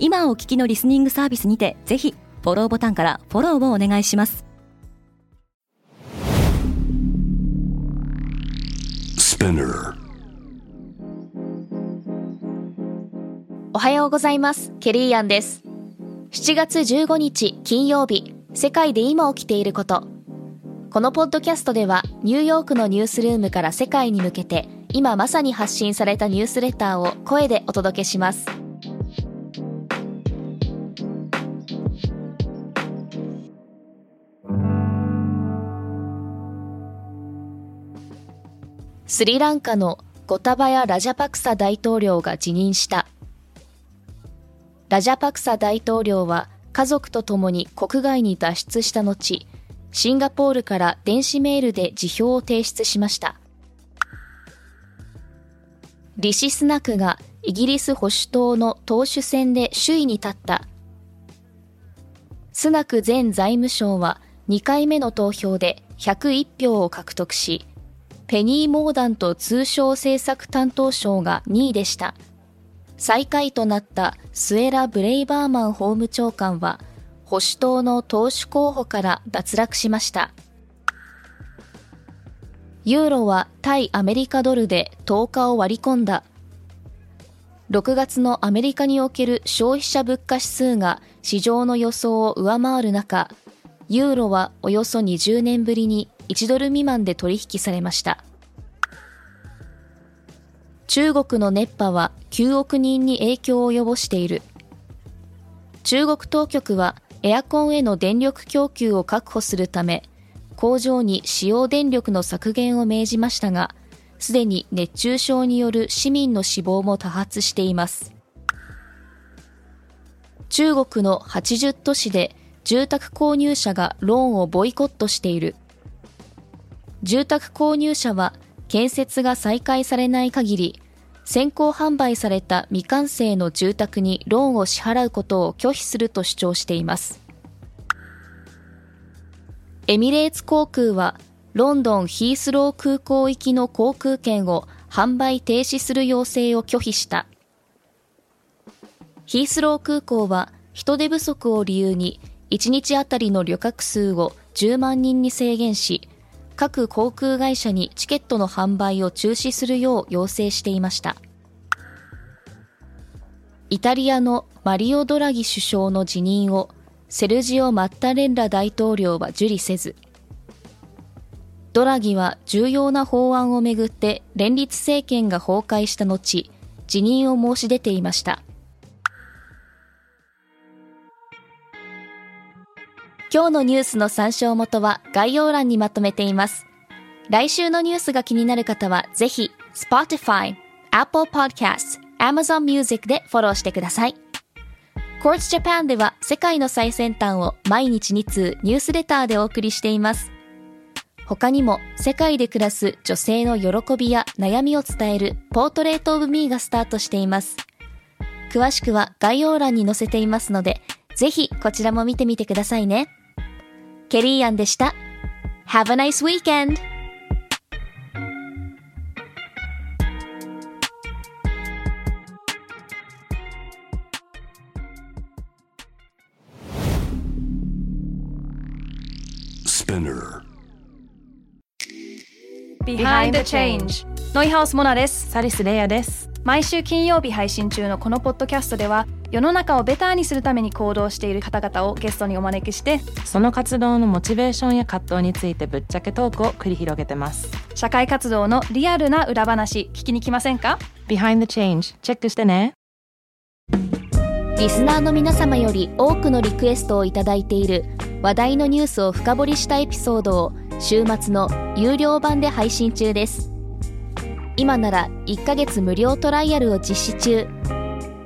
今お聞きのリスニングサービスにてぜひフォローボタンからフォローをお願いします。おはようございます。ケリーアンです。7月15日金曜日世界で今起きていること。このポッドキャストではニューヨークのニュースルームから世界に向けて今まさに発信されたニュースレターを声でお届けしますスリランカのゴタバヤ・ラジャパクサ大統領が辞任した。ラジャパクサ大統領は家族と共に国外に脱出した後シンガポールから電子メールで辞表を提出しました。リシスナクがイギリス保守党の党首選で首位に立った。スナク前財務省は2回目の投票で101票を獲得しペニー・モーダント通商政策担当省が2位でした。最下位となったスエラ・ブレイバーマン法務長官は保守党の党首候補から脱落しました。ユーロは対アメリカドルで10日を割り込んだ。6月のアメリカにおける消費者物価指数が市場の予想を上回る中ユーロはおよそ20年ぶりに1ドル未満で取引されました。中国の熱波は9億人に影響を及ぼしている。中国当局はエアコンへの電力供給を確保するため工場に使用電力の削減を命じましたがすでに熱中症による市民の死亡も多発しています。中国の80都市で住宅購入者がローンをボイコットしている。住宅購入者は建設が再開されない限り先行販売された未完成の住宅にローンを支払うことを拒否すると主張しています。エミレーツ航空はロンドンヒースロー空港行きの航空券を販売停止する要請を拒否した。ヒースロー空港は人手不足を理由に1日あたりの旅客数を10万人に制限し各航空会社にチケットの販売を中止するよう要請していました。イタリアのマリオ・ドラギ首相の辞任をセルジオ・マッタレンラ大統領は受理せずドラギは重要な法案をめぐって連立政権が崩壊した後辞任を申し出ていました。今日のニュースの参照元は概要欄にまとめています。来週のニュースが気になる方は、ぜひ、Spotify、Apple Podcasts、Amazon Music でフォローしてください。Quartz Japan では世界の最先端を毎日2通ニュースレターでお送りしています。他にも世界で暮らす女性の喜びや悩みを伝えるポートレートオブミーがスタートしています。詳しくは概要欄に載せていますので、ぜひこちらも見てみてくださいね。ケリーアンでした。Have a nice weekend! Behind Changeノイハウスモナですサリスレイヤです毎週金曜日配信中のこのポッドキャストでは世の中をベターにするために行動している方々をゲストにお招きしてその活動のモチベーションや葛藤についてぶっちゃけトークを繰り広げてます。社会活動のリアルな裏話聞きに来ませんか？Behind the Change チェックしてね。リスナーの皆様より多くのリクエストをいただいている話題のニュースを深掘りしたエピソードを週末の有料版で配信中です。今なら1ヶ月無料トライアルを実施中